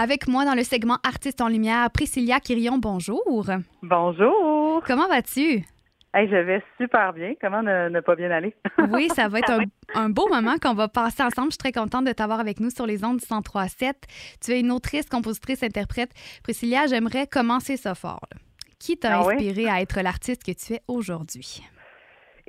Avec moi dans le segment Artistes en lumière, Priscilla Quirion, bonjour. Bonjour. Comment vas-tu? Hey, je vais super bien. Comment ne, pas bien aller? oui, ça va être un, beau moment qu'on va passer ensemble. Je suis très contente de t'avoir avec nous sur les ondes du 103.7. Tu es une autrice, compositrice, interprète. Priscilla, j'aimerais commencer ça fort. Qui t'a ah inspiré à être l'artiste que tu es aujourd'hui?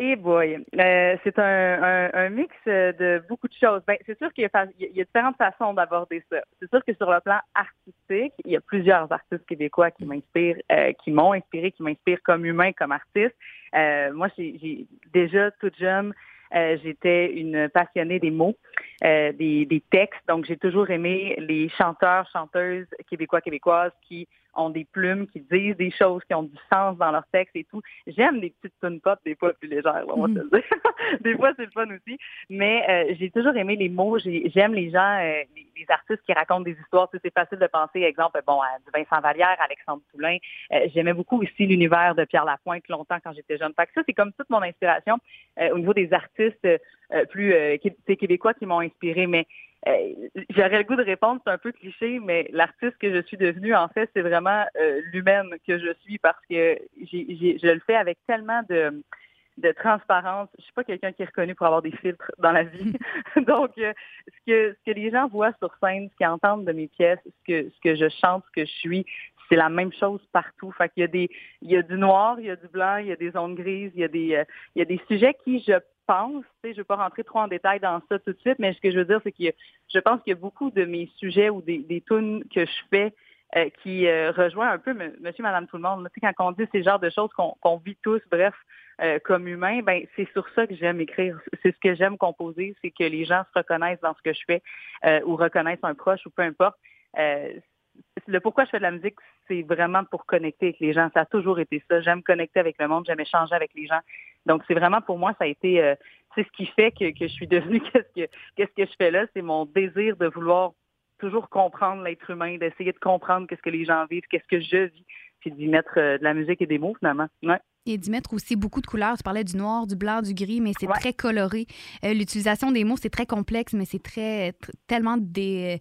Eh boy, euh, c'est un, mix de beaucoup de choses. Ben, c'est sûr qu'il y, a différentes façons d'aborder ça. C'est sûr que sur le plan artistique, il y a plusieurs artistes québécois qui m'inspirent, euh, qui m'ont inspiré, qui m'inspirent comme humain, comme artiste. Euh, moi, j'ai déjà toute jeune, j'étais une passionnée des mots, des, des textes. Donc, j'ai toujours aimé les chanteurs, chanteuses québécois, québécoises qui ont des plumes, qui disent des choses qui ont du sens dans leur texte et tout. J'aime des petites tunes pop, des fois plus légères, on va te le dire. des fois, c'est le fun aussi. Mais euh, j'ai toujours aimé les mots. J'aime les gens, euh, les, artistes qui racontent des histoires. c'est facile de penser, exemple, bon, à du Vincent Vallière, Alexandre Poulain. Euh, j'aimais beaucoup aussi l'univers de Pierre Lapointe longtemps quand j'étais jeune. Fait que ça, c'est comme toute mon inspiration au niveau des artistes plus québécois qui m'ont inspiré. Mais euh, j'aurais le goût de répondre, c'est un peu cliché, mais l'artiste que je suis devenue, en fait, c'est vraiment euh, l'humaine que je suis parce que je le fais avec tellement de, de transparence. Je suis pas quelqu'un qui est reconnu pour avoir des filtres dans la vie. Donc, euh, ce que ce que les gens voient sur scène, ce qu'ils entendent de mes pièces, ce que ce que je chante, ce que je suis, c'est la même chose partout. Fait qu'il y a des il y a du noir, il y a du blanc, il y a des zones grises, il y a des il y a des sujets qui je pense, je ne vais pas rentrer trop en détail dans ça tout de suite, mais ce que je veux dire, c'est que je pense qu'il y a beaucoup de mes sujets ou des, des tunes que je fais euh, qui euh, un peu monsieur, madame, tout le monde. Tu sais, quand on dit ces genres de choses qu'on vit tous, bref, euh, comme humains, ben c'est sur ça que j'aime écrire. C'est ce que j'aime composer, c'est que les gens se reconnaissent dans ce que je fais ou reconnaissent un proche ou peu importe le pourquoi je fais de la musique, c'est vraiment pour connecter avec les gens. Ça a toujours été ça. J'aime connecter avec le monde, j'aime échanger avec les gens. Donc, c'est vraiment pour moi, ça a été, euh, c'est ce qui fait que, je suis devenue qu'est-ce que qu'est-ce que je fais là? C'est mon désir de vouloir toujours comprendre l'être humain, d'essayer de comprendre qu'est-ce que les gens vivent, qu'est-ce que je vis, puis d'y mettre euh, de la musique et des mots finalement. Ouais et d'y mettre aussi beaucoup de couleurs. Tu parlais du noir, du blanc, du gris, mais c'est très coloré. Euh, l'utilisation des mots, c'est très complexe, mais c'est très tellement des.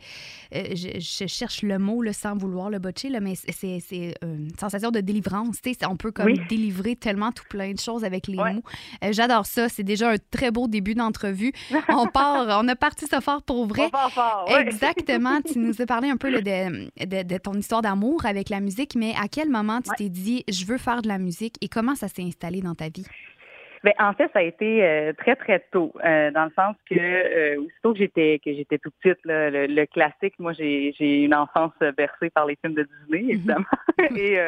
Euh, je, cherche le mot là, sans vouloir le botcher, là, mais c'est une sensation de délivrance. On peut comme délivrer tellement tout plein de choses avec les mots. Euh, j'adore ça. C'est déjà un très beau début d'entrevue. On part, on a parti ça fort pour vrai. Exactement. tu nous as parlé un peu de, de, de, ton histoire d'amour avec la musique, mais à quel moment tu t'es dit, je veux faire de la musique et comment ça s'est installé dans ta vie? Bien, en fait, ça a été euh, très très tôt, euh, dans le sens que euh, aussitôt que j'étais que j'étais tout petite, le, classique, moi j'ai une enfance bercée par les films de Disney, mhm. évidemment. Et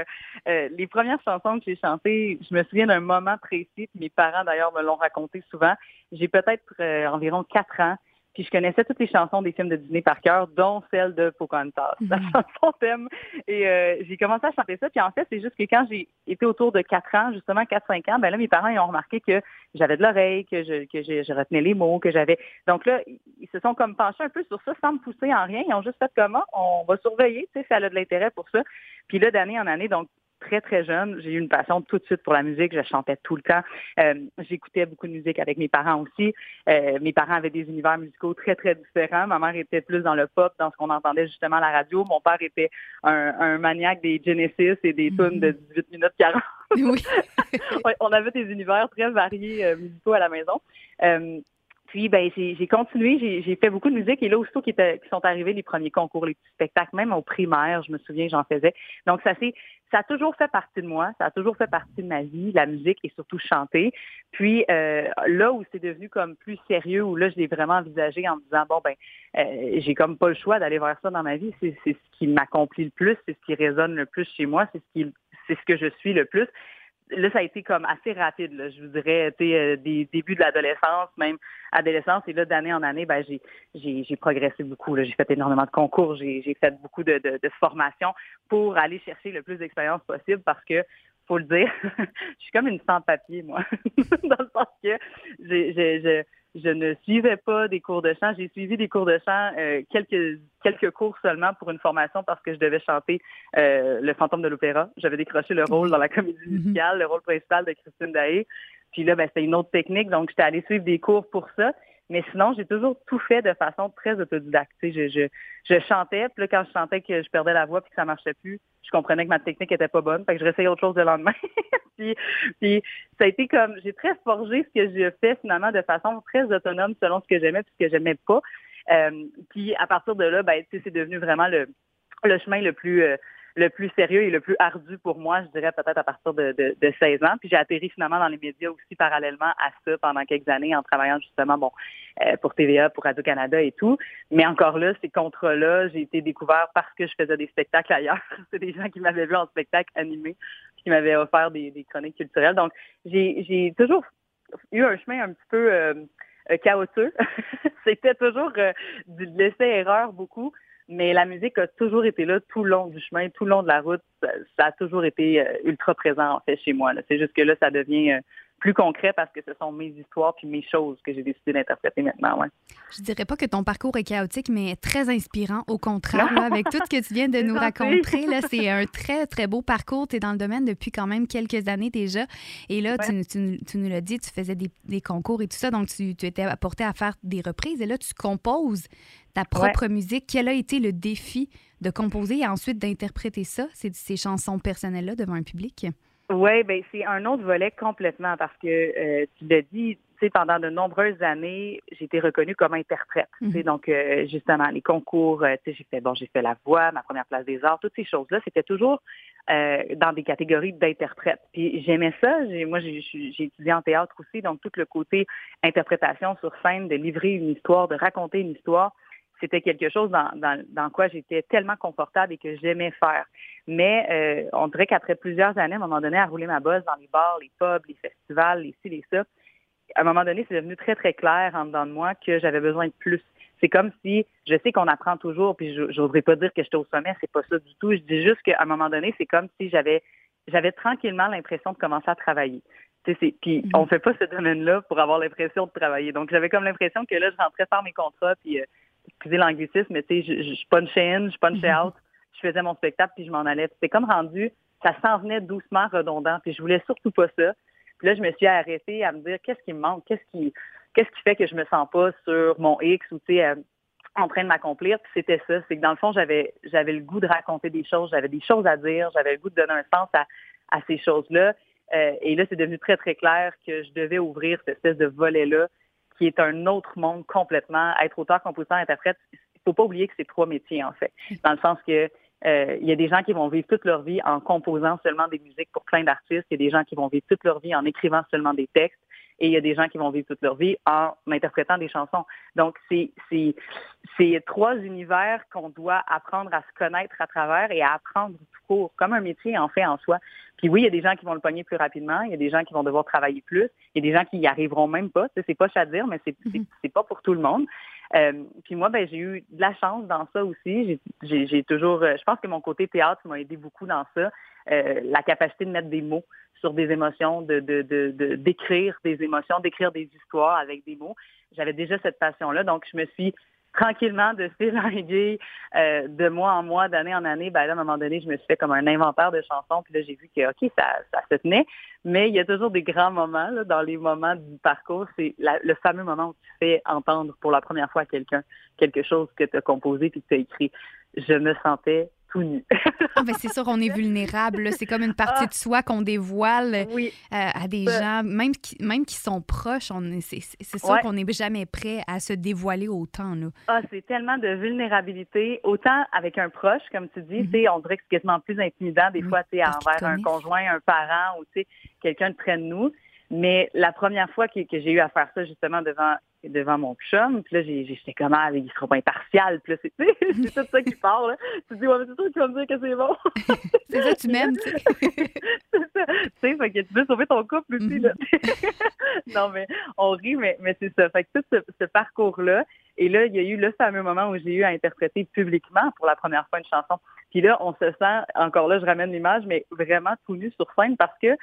les premières chansons que j'ai chantées, je me souviens d'un moment précis. Mes parents d'ailleurs me l'ont raconté souvent. J'ai peut-être environ quatre ans. Puis je connaissais toutes les chansons des films de Disney par cœur, dont celle de Pocahontas, la mhm. chanson thème. Et euh, j'ai commencé à chanter ça. Puis en fait, c'est juste que quand j'ai été autour de 4 ans, justement 4-5 ans, ben là, mes parents ils ont remarqué que j'avais de l'oreille, que je que je, retenais les mots, que j'avais. Donc là, ils se sont comme penchés un peu sur ça sans me pousser en rien. Ils ont juste fait comment on va surveiller, tu sais, si elle a de l'intérêt pour ça. Puis là, d'année en année, donc très, très jeune, j'ai eu une passion tout de suite pour la musique. Je chantais tout le temps. Euh, j'écoutais beaucoup de musique avec mes parents aussi. Euh, mes parents avaient des univers musicaux très, très différents. Ma mère était plus dans le pop, dans ce qu'on entendait justement à la radio. Mon père était un, maniaque des Genesis et des tunes de 18 minutes 40. Oui. on avait des univers très variés euh, musicaux à la maison. Puis, ben, j'ai continué, j'ai fait beaucoup de musique. Et là, aussitôt qu'ils sont arrivés les premiers concours, les petits spectacles, même au primaire, je me souviens, j'en faisais. Donc, ça c'est ça a toujours fait partie de moi, ça a toujours fait partie de ma vie, la musique et surtout chanter. Puis euh, là où c'est devenu comme plus sérieux, où là je l'ai vraiment envisagé en me disant bon ben euh, j'ai comme pas le choix d'aller voir ça dans ma vie, c'est ce qui m'accomplit le plus, c'est ce qui résonne le plus chez moi, c'est ce qui c'est ce que je suis le plus là, ça a été comme assez rapide, là, je vous dirais, euh, des débuts de l'adolescence, même adolescence, et là, d'année en année, ben, j'ai, j'ai, j'ai progressé beaucoup. J'ai fait énormément de concours, j'ai, j'ai fait beaucoup de, de, de formations pour aller chercher le plus d'expérience possible parce que faut le dire, je suis comme une sans-papier, moi, dans le sens que je, je, ne suivais pas des cours de chant. J'ai suivi des cours de chant, euh, quelques, quelques cours seulement pour une formation parce que je devais chanter euh, Le fantôme de l'opéra. J'avais décroché le rôle dans la comédie mhm. musicale, le rôle principal de Christine Daé. Puis là, ben, c'était une autre technique, donc j'étais allée suivre des cours pour ça. Mais sinon, j'ai toujours tout fait de façon très autodidacte. Je, je, je chantais, puis là, quand je chantais que je perdais la voix puis que ça marchait plus, je comprenais que ma technique était pas bonne. Fait que je réessayais autre chose le lendemain. puis, puis ça a été comme j'ai très forgé ce que je fais finalement de façon très autonome selon ce que j'aimais puis ce que j'aimais pas. Euh, puis à partir de là, ben, c'est devenu vraiment le, le chemin le plus euh, le plus sérieux et le plus ardu pour moi, je dirais peut-être à partir de, de, de 16 ans. Puis j'ai atterri finalement dans les médias aussi parallèlement à ça pendant quelques années en travaillant justement bon euh, pour TVA, pour Radio-Canada et tout. Mais encore là, ces contrats-là, j'ai été découvert parce que je faisais des spectacles ailleurs. C'est des gens qui m'avaient vu en spectacle animé, qui m'avaient offert des, chroniques culturelles. Donc j'ai toujours eu un chemin un petit peu euh, euh chaotique. C'était toujours euh, du laisser-erreur beaucoup. Mais la musique a toujours été là tout le long du chemin, tout le long de la route. Ça, a toujours été euh, ultra présent, en fait, chez moi. C'est juste que là, ça devient euh, plus concret parce que ce sont mes histoires puis mes choses que j'ai décidé d'interpréter maintenant. Ouais. Je dirais pas que ton parcours est chaotique, mais très inspirant. Au contraire, avec tout ce que tu viens de nous raconter, là, c'est un très, très beau parcours. Tu es dans le domaine depuis quand même quelques années déjà. Et là, tu, tu, nous l'as dit, tu faisais des, des, concours et tout ça, donc tu, tu étais apporté à faire des reprises. Et là, tu composes ta propre musique. Quel a été le défi de composer et ensuite d'interpréter ça, ces, ces chansons personnelles-là, devant un public? Oui, ben c'est un autre volet complètement parce que euh, tu l'as dit, tu sais, pendant de nombreuses années, j'ai été reconnue comme interprète. Mhm. Donc, euh, justement, les concours, euh, tu sais, j'ai fait, bon, j'ai fait la voix, ma première place des arts, toutes ces choses-là, c'était toujours dans des catégories d'interprète. Puis j'aimais ça. Moi, j'ai étudié en théâtre aussi, donc tout le côté interprétation sur scène, de livrer une histoire, de raconter une histoire c'était quelque chose dans, dans, dans quoi j'étais tellement confortable et que j'aimais faire. Mais euh, on dirait qu'après plusieurs années, à un moment donné, à rouler ma bosse dans les bars, les pubs, les festivals, les ci, les ça, à un moment donné, c'est devenu très, très clair en dedans de moi que j'avais besoin de plus. C'est comme si, je sais qu'on apprend toujours, puis je n'oserais pas dire que j'étais au sommet, c'est pas ça du tout. Je dis juste qu'à un moment donné, c'est comme si j'avais j'avais tranquillement l'impression de commencer à travailler. Puis mm-hmm. on fait pas ce domaine-là pour avoir l'impression de travailler. Donc j'avais comme l'impression que là, je rentrais faire mes contrats, puis euh, excusez l'anglicisme, mais tu sais, je, je, punchais in, je punchais mhm. out, je faisais mon spectacle, puis je m'en allais. C'était comme rendu, ça s'en venait doucement redondant, puis je voulais surtout pas ça. Puis là, je me suis arrêtée à me dire, qu'est-ce qui me manque? Qu'est-ce qui, qu'est-ce qui fait que je me sens pas sur mon X ou, tu sais, euh, en train de m'accomplir? Puis c'était ça. C'est que dans le fond, j'avais, j'avais le goût de raconter des choses, j'avais des choses à dire, j'avais le goût de donner un sens à, à ces choses-là. Euh, et là, c'est devenu très, très clair que je devais ouvrir cette espèce de volet-là qui est un autre monde complètement. Être auteur, compositeur, interprète, il faut pas oublier que c'est trois métiers, en fait. Dans le sens que euh, il y a des gens qui vont vivre toute leur vie en composant seulement des musiques pour plein d'artistes. Il y a des gens qui vont vivre toute leur vie en écrivant seulement des textes. Et il y a des gens qui vont vivre toute leur vie en interprétant des chansons. Donc, c'est, c'est, c'est trois univers qu'on doit apprendre à se connaître à travers et à apprendre tout court, comme un métier en fait en soi. Puis oui, il y a des gens qui vont le pogner plus rapidement, il y a des gens qui vont devoir travailler plus, il y a des gens qui y arriveront même pas. C'est pas à dire, mais c'est, mm-hmm. c'est, pas pour tout le monde. Euh, puis moi, ben, j'ai eu de la chance dans ça aussi. J'ai, j'ai, toujours, euh, je pense que mon côté théâtre m'a aidé beaucoup dans ça. Euh, la capacité de mettre des mots sur des émotions, de, d'écrire des émotions, d'écrire des histoires avec des mots. J'avais déjà cette passion-là, donc je me suis tranquillement de fil en aiguille, euh, de mois en mois, d'année en année, ben là, à un moment donné, je me suis fait comme un inventaire de chansons, puis là, j'ai vu que, OK, ça, ça se tenait, mais il y a toujours des grands moments, là, dans les moments du parcours, c'est le fameux moment où tu fais entendre pour la première fois à quelqu'un quelque chose que tu as composé puis que tu as écrit. Je me sentais tout nu. ah, ben, c'est sûr, on est vulnérable. C'est comme une partie de soi qu'on dévoile euh, à des gens, même qui, même qui sont proches. C'est sûr qu'on n'est jamais prêt à se dévoiler autant. Là. Ah, c'est tellement de vulnérabilité, autant avec un proche, comme tu dis, mm on dirait que c'est quasiment plus intimidant des fois envers un conjoint, un parent ou quelqu'un de près de nous. Mais la première fois que, que j'ai eu à faire ça, justement, devant devant mon chum. Puis là, j'étais comment, ah, il sera pas impartial. Puis là, c'est tout ça qui parle. Tu te dis, ouais, mais c'est toi qui vas me dire que c'est bon. c'est ça, tu m'aimes, tu sais. c'est ça. Tu sais, fait que tu veux sauver ton couple aussi, là. non, mais on rit, mais, mais c'est ça. Fait que tout ce, parcours-là, et là, il y a eu le fameux moment où j'ai eu à interpréter publiquement pour la première fois une chanson. Puis là, on se sent, encore là, je ramène l'image, mais vraiment tout nu sur scène parce que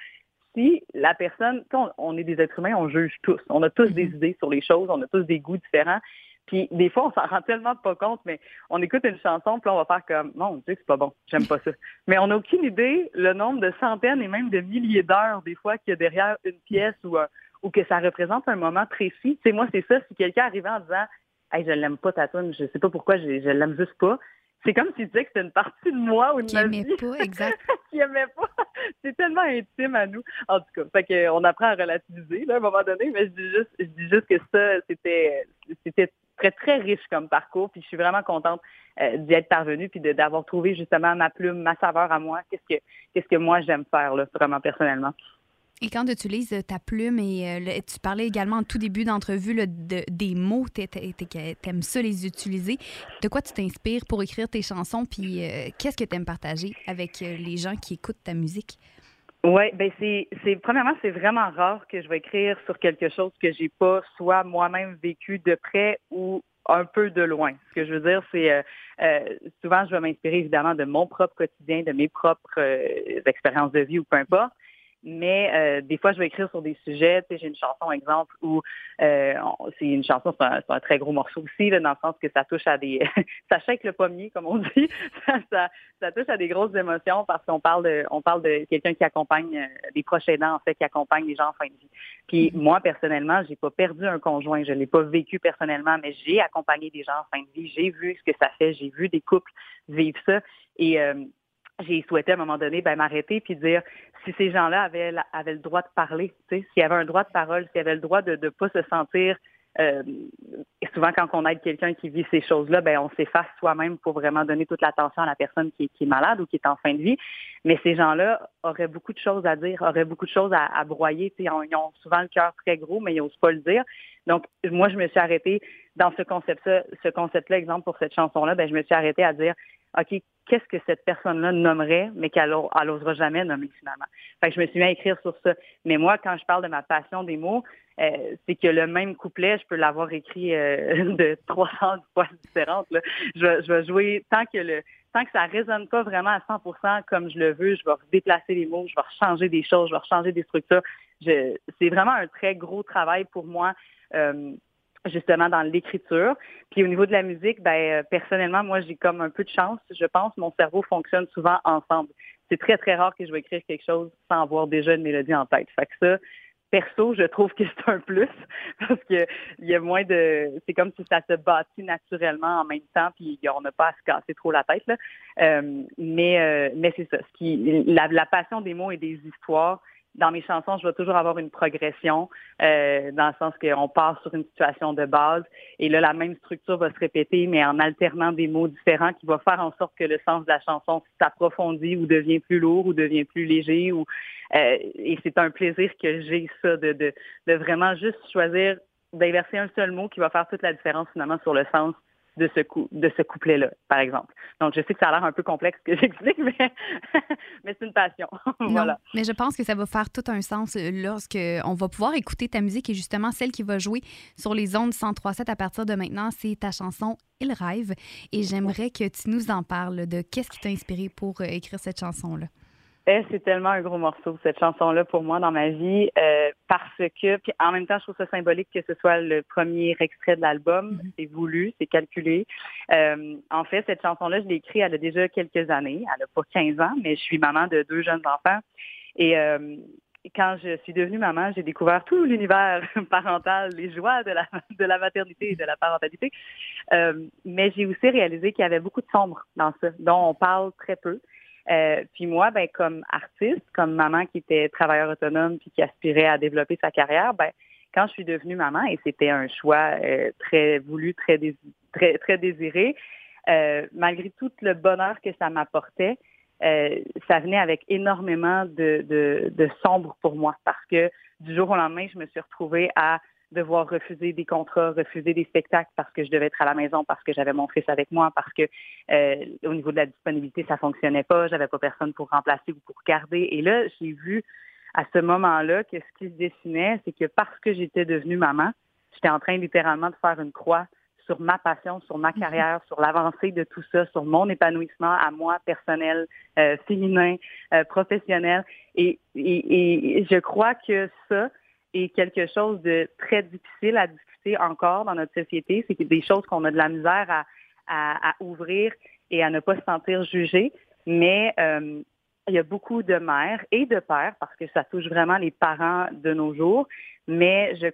si la personne, on, on est des êtres humains, on juge tous. On a tous des mm-hmm. idées sur les choses, on a tous des goûts différents. Puis des fois, on s'en rend tellement pas compte, mais on écoute une chanson, puis on va faire comme Mon Dieu, c'est pas bon, j'aime pas ça. Mais on n'a aucune idée le nombre de centaines et même de milliers d'heures, des fois, qu'il y a derrière une pièce ou, euh, ou que ça représente un moment précis. Tu sais, moi, c'est ça, si quelqu'un arrivait en disant Hey, je l'aime pas ta tune, je sais pas pourquoi, je, je l'aime juste pas. C'est comme si tu disais que c'était une partie de moi ou de qui ma aimait pas, exact. qui aimait pas. C'est tellement intime à nous. En tout cas, fait que on apprend à relativiser là, à un moment donné, mais je dis juste, je dis juste que ça, c'était, c'était très, très riche comme parcours. Puis je suis vraiment contente euh, d'y être parvenue puis d'avoir trouvé justement ma plume, ma saveur à moi. Qu'est-ce que, qu'est-ce que moi j'aime faire, là, vraiment personnellement. Et quand tu utilises euh, ta plume, et euh, tu parlais également en tout début d'entrevue de, des mots, tu aimes ça les utiliser. De quoi tu t'inspires pour écrire tes chansons? Puis qu'est-ce que tu aimes partager avec les gens qui écoutent ta musique? Oui, ben c'est, premièrement, c'est vraiment rare que je vais écrire sur quelque chose que j'ai pas soit moi-même vécu de près ou un peu de loin. Ce que je veux dire, c'est euh, euh, souvent je vais m'inspirer évidemment de mon propre quotidien, de mes propres euh, expériences de vie ou peu importe mais euh, des fois, je vais écrire sur des sujets. Tu sais, j'ai une chanson, exemple, où euh, c'est une chanson, c'est un, très gros morceau aussi, là, dans le sens que ça touche à des... ça shake le pommier, comme on dit. ça, ça, touche à des grosses émotions parce qu'on parle de on parle de quelqu'un qui accompagne euh, des proches aidants, en fait, qui accompagne les gens en fin de vie. Puis mm-hmm. moi, personnellement, j'ai pas perdu un conjoint. Je l'ai pas vécu personnellement, mais j'ai accompagné des gens en fin de vie. J'ai vu ce que ça fait. J'ai vu des couples vivre ça. Et j'ai souhaité à un moment donné ben, m'arrêter puis dire si ces gens-là avaient, avaient le droit de parler, s'il y avait un droit de parole, s'il y avait le droit de ne pas se sentir euh, souvent quand on aide quelqu'un qui vit ces choses-là, ben on s'efface soi-même pour vraiment donner toute l'attention à la personne qui, est malade ou qui est en fin de vie. Mais ces gens-là auraient beaucoup de choses à dire, auraient beaucoup de choses à, broyer. Ont, ils ont, souvent le cœur très gros, mais ils n'osent pas le dire. Donc, moi, je me suis arrêtée dans ce concept-là, ce concept-là, exemple pour cette chanson-là, ben, je me suis arrêtée à dire OK, qu'est-ce que cette personne-là nommerait, mais qu'elle n'osera jamais nommer finalement. Fait que je me suis mis à écrire sur ça. Mais moi, quand je parle de ma passion des mots, euh, c'est que le même couplet, je peux l'avoir écrit euh, de 300 fois différentes. Là. Je, vais, je vais jouer tant que le tant que ça résonne pas vraiment à 100% comme je le veux, je vais déplacer les mots, je vais changer des choses, je vais changer des structures. c'est vraiment un très gros travail pour moi. Euh, justement dans l'écriture. Puis au niveau de la musique, ben euh, personnellement, moi j'ai comme un peu de chance, je pense. Mon cerveau fonctionne souvent ensemble. C'est très très rare que je vais écrire quelque chose sans avoir déjà une mélodie en tête. Fait que ça, perso, je trouve que c'est un plus parce que il y a moins de, c'est comme si ça se bâtit naturellement en même temps, puis on n'a pas à se casser trop la tête là. Euh, mais euh, mais c'est ça. Ce qui, la, la passion des mots et des histoires, dans mes chansons, je vais toujours avoir une progression, euh, dans le sens qu'on part sur une situation de base, et là, la même structure va se répéter, mais en alternant des mots différents qui va faire en sorte que le sens de la chanson s'approfondit ou devient plus lourd ou devient plus léger. Ou, euh, et c'est un plaisir que j'ai, ça, de, de, de vraiment juste choisir d'inverser un seul mot qui va faire toute la différence finalement sur le sens de ce, de ce couplet-là, par exemple. Donc, je sais que ça a l'air un peu complexe que j'explique, mais, mais c'est une passion. voilà. mais je pense que ça va faire tout un sens euh, lorsque on va pouvoir écouter ta musique et justement celle qui va jouer sur les ondes 103.7 à partir de maintenant, c'est ta chanson Il rêve. Et j'aimerais que tu nous en parles de qu'est-ce qui t'a inspiré pour euh, écrire cette chanson-là. Eh, c'est tellement un gros morceau, cette chanson-là, pour moi, dans ma vie, euh, parce que, puis en même temps, je trouve ça symbolique que ce soit le premier extrait de l'album. Mm-hmm. C'est voulu, c'est calculé. Euh, en fait, cette chanson-là, je l'ai écrite, elle a déjà quelques années. Elle n'a pas 15 ans, mais je suis maman de deux jeunes enfants. Et euh, quand je suis devenue maman, j'ai découvert tout l'univers parental, les joies de la, de la maternité et de la parentalité. mais j'ai aussi réalisé qu'il y avait beaucoup de sombre dans ça, dont on parle très peu. Euh, puis moi, ben comme artiste, comme maman qui était travailleur autonome puis qui aspirait à développer sa carrière, ben quand je suis devenue maman et c'était un choix euh, très voulu, très très très désiré, euh, malgré tout le bonheur que ça m'apportait, ça venait avec énormément de, de, de sombre pour moi. Parce que du jour au lendemain, je me suis retrouvée à devoir refuser des contrats, refuser des spectacles parce que je devais être à la maison, parce que j'avais mon fils avec moi, parce que euh, au niveau de la disponibilité, ça fonctionnait pas, j'avais pas personne pour remplacer ou pour garder. Et là, j'ai vu à ce moment-là que ce qui se dessinait, c'est que parce que j'étais devenue maman, j'étais en train littéralement de faire une croix sur ma passion, sur ma mhm. carrière, sur l'avancée de tout ça, sur mon épanouissement à moi personnel, euh, féminin, euh, professionnel. Et, et, je crois que ça est quelque chose de très difficile à discuter encore dans notre société. C'est des choses qu'on a de la misère à, ouvrir et à ne pas se sentir jugé. Mais euh, il y a beaucoup de mères et de pères, parce que ça touche vraiment les parents de nos jours, mais je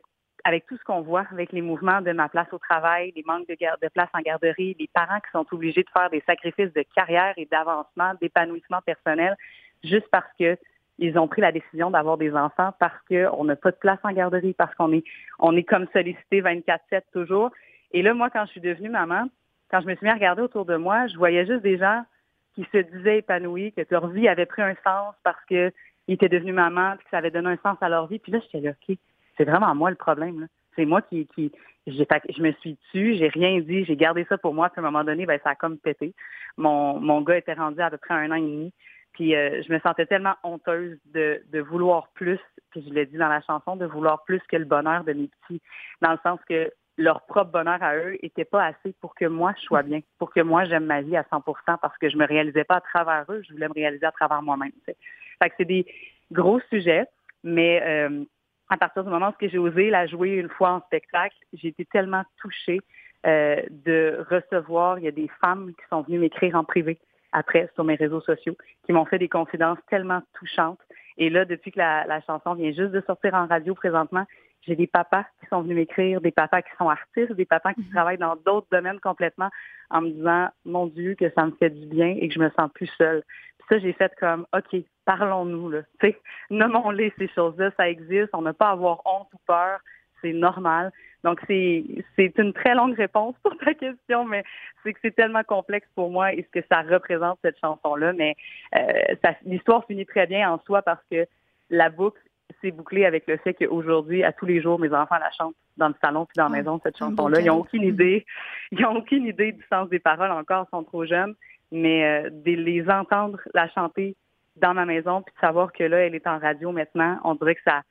avec tout ce qu'on voit, avec les mouvements de ma place au travail, les manques de, de place en garderie, les parents qui sont obligés de faire des sacrifices de carrière et d'avancement, d'épanouissement personnel, juste parce que ils ont pris la décision d'avoir des enfants parce qu'on n'a pas de place en garderie, parce qu'on est, on est comme sollicité 24-7 toujours. Et là, moi, quand je suis devenue maman, quand je me suis mis à regarder autour de moi, je voyais juste des gens qui se disaient épanouis, que leur vie avait pris un sens parce qu'ils étaient devenus maman, que ça avait donné un sens à leur vie. Puis là, j'étais là, OK, c'est vraiment moi le problème. C'est moi qui, qui je me suis tue, j'ai rien dit, j'ai gardé ça pour moi. Puis à un moment donné, ben, ça a comme pété. Mon, mon gars était rendu à peu près un an et demi. Puis euh, je me sentais tellement honteuse de, de vouloir plus, puis je l'ai dit dans la chanson, de vouloir plus que le bonheur de mes petits, dans le sens que leur propre bonheur à eux était pas assez pour que moi je sois bien, pour que moi j'aime ma vie à 100% parce que je me réalisais pas à travers eux, je voulais me réaliser à travers moi-même. Fait que c'est des gros sujets, mais euh, à partir du moment où j'ai osé la jouer une fois en spectacle, j'ai été tellement touchée euh, de recevoir, il y a des femmes qui sont venues m'écrire en privé après sur mes réseaux sociaux, qui m'ont fait des confidences tellement touchantes. Et là, depuis que la, la chanson vient juste de sortir en radio présentement, j'ai des papas qui sont venus m'écrire, des papas qui sont artistes, des papas qui mhm. travaillent dans d'autres domaines complètement en me disant, mon Dieu, que ça me fait du bien et que je me sens plus seule. Puis ça, j'ai fait comme, OK, parlons-nous, là. Tu sais, nommons-les ces choses-là, ça existe, on n'a pas à avoir honte ou peur, c'est normal. Donc, c'est, c'est une très longue réponse pour ta question, mais c'est que c'est tellement complexe pour moi et ce que ça représente, cette chanson-là. Mais euh, l'histoire finit très bien en soi parce que la boucle c'est bouclé avec le fait qu'aujourd'hui, à tous les jours, mes enfants la chantent dans le salon puis dans la ah, maison, cette chanson-là. Ils n'ont aucune idée. Ils n'ont aucune idée du sens des paroles encore, ils sont trop jeunes. Mais euh, de les entendre la chanter dans ma maison, puis de savoir que là, elle est en radio maintenant, on dirait que ça,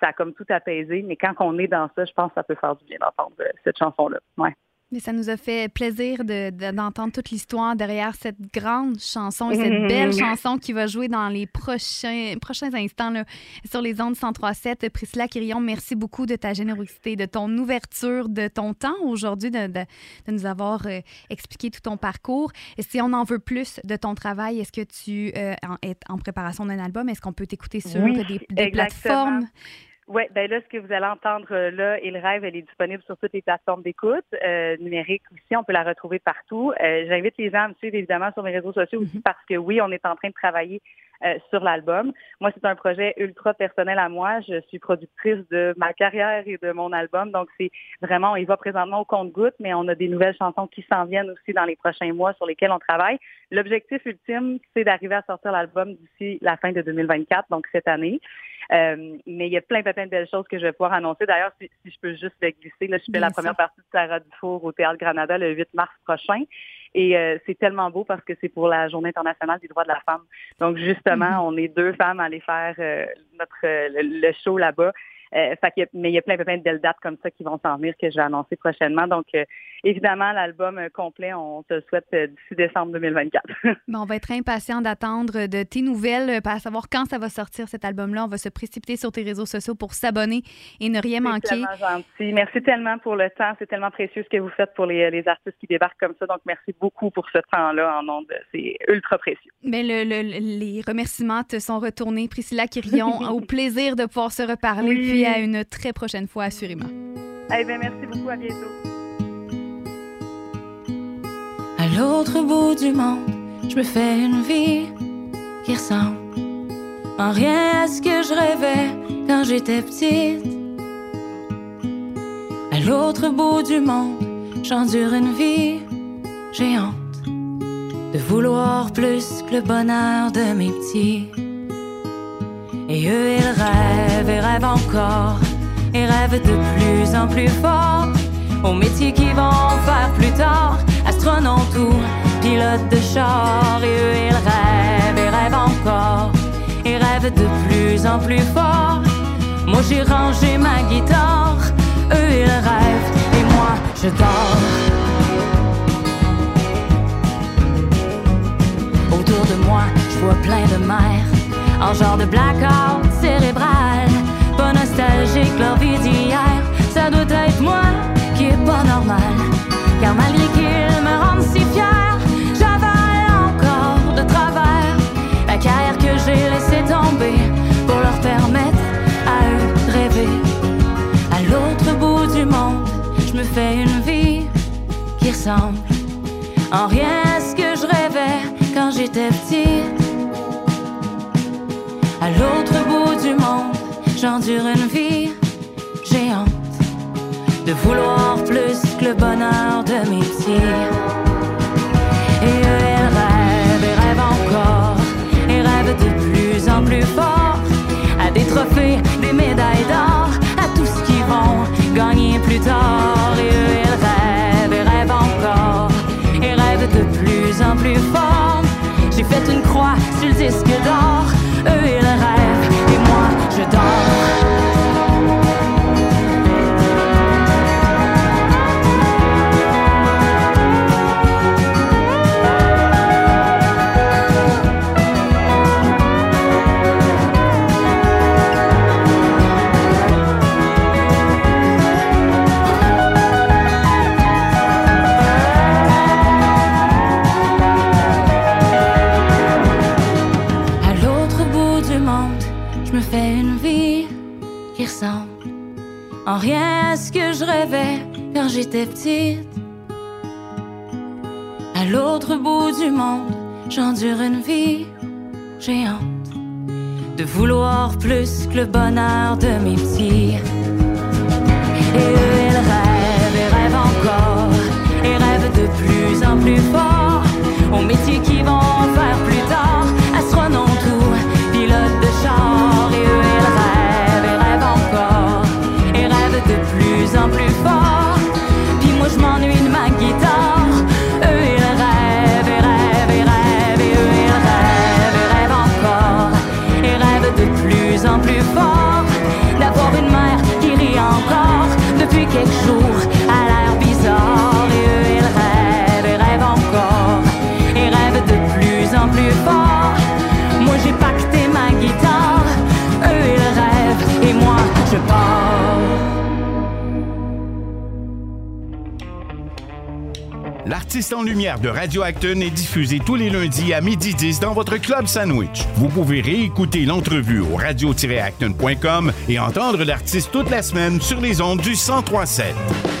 ça a comme tout apaisé. Mais quand on est dans ça, je pense que ça peut faire du bien d'entendre euh, cette chanson-là. Ouais. Mais ça nous a fait plaisir d'entendre toute l'histoire derrière cette grande chanson et cette belle chanson qui va jouer dans les prochains, prochains instants là, sur les ondes 103.7. Priscilla Quirion, merci beaucoup de ta générosité, de ton ouverture, de ton temps aujourd'hui, de, de, nous avoir euh, expliqué tout ton parcours. Et si on en veut plus de ton travail, est-ce que tu euh, es en préparation d'un album? Est-ce qu'on peut t'écouter sur des, des plateformes? Oui, ben là, ce que vous allez entendre euh, là, et le rêve, elle est disponible sur toutes les plateformes d'écoute euh, numériques aussi. On peut la retrouver partout. Euh, j'invite les gens à me suivre évidemment sur mes réseaux sociaux aussi mhm. parce que oui, on est en train de travailler euh, sur l'album. Moi, c'est un projet ultra personnel à moi. Je suis productrice de ma carrière et de mon album. Donc, c'est vraiment, il va présentement au compte-goutte, mais on a des nouvelles chansons qui s'en viennent aussi dans les prochains mois sur lesquelles on travaille. L'objectif ultime, c'est d'arriver à sortir l'album d'ici la fin de 2024, donc cette année. Euh, mais il y a plein, plein, de belles choses que je vais pouvoir annoncer. D'ailleurs, si, je peux juste le glisser, là, je fais la première partie de Sarah Dufour au Théâtre Granada le 8 mars prochain. Et euh, c'est tellement beau parce que c'est pour la Journée internationale des droits de la femme. Donc justement, mm-hmm. on est deux femmes à aller faire euh, notre le show là-bas. Euh, mais il y a plein, plein de belles dates comme ça qui vont s'en venir que je vais annoncer prochainement. Donc, euh, évidemment, l'album euh, complet, on te le souhaite d'ici décembre 2024. on va être impatient d'attendre de tes nouvelles, à savoir quand ça va sortir cet album-là. On va se précipiter sur tes réseaux sociaux pour s'abonner et ne rien manquer. Gentil. Merci tellement pour le temps. C'est tellement précieux ce que vous faites pour les, les, artistes qui débarquent comme ça. Donc, merci beaucoup pour ce temps-là en ondes. C'est ultra précieux. Mais le, les remerciements te sont retournés. Priscilla Quirion, au plaisir de pouvoir se reparler à une très prochaine fois, assurément. Eh bien, merci beaucoup. À bientôt. À l'autre bout du monde, je me fais une vie qui ressemble en rien à ce que je rêvais quand j'étais petite. À l'autre bout du monde, j'endure une vie géante de vouloir plus que le bonheur de mes petits. Et eux, ils rêvent et rêvent encore, et rêvent de plus en plus fort au métier qu'ils vont faire plus tard, astronaute ou pilote de char. Et eux, ils rêvent et rêvent encore, et rêvent de plus en plus fort. Moi j'ai rangé ma guitare, eux ils rêvent et moi je dors. Autour de moi, je vois plein de mères en genre de blackout cérébral. Pas nostalgique leur vie d'hier, ça doit être moi qui est pas normal. Car malgré qu'ils me rendent si fier, j'avais encore de travers la carrière que j'ai laissé tomber pour leur permettre à l'autre bout du monde, je me fais une vie qui ressemble en rien à ce que je rêvais quand j'étais petite. À l'autre bout du monde, j'endure une vie géante de vouloir plus que le bonheur de mes petits. Quand j'étais petite. À l'autre bout du monde, j'endure une vie géante de vouloir plus que le bonheur de mes petits. Et eux, ils rêvent et rêvent encore et rêvent de plus en plus fort au métier qu'ils vont faire plus lumière de Radio Acton est diffusé tous les lundis à midi 10 dans votre club sandwich. Vous pouvez réécouter l'entrevue au radio-acton.com et entendre l'artiste toute la semaine sur les ondes du 1037.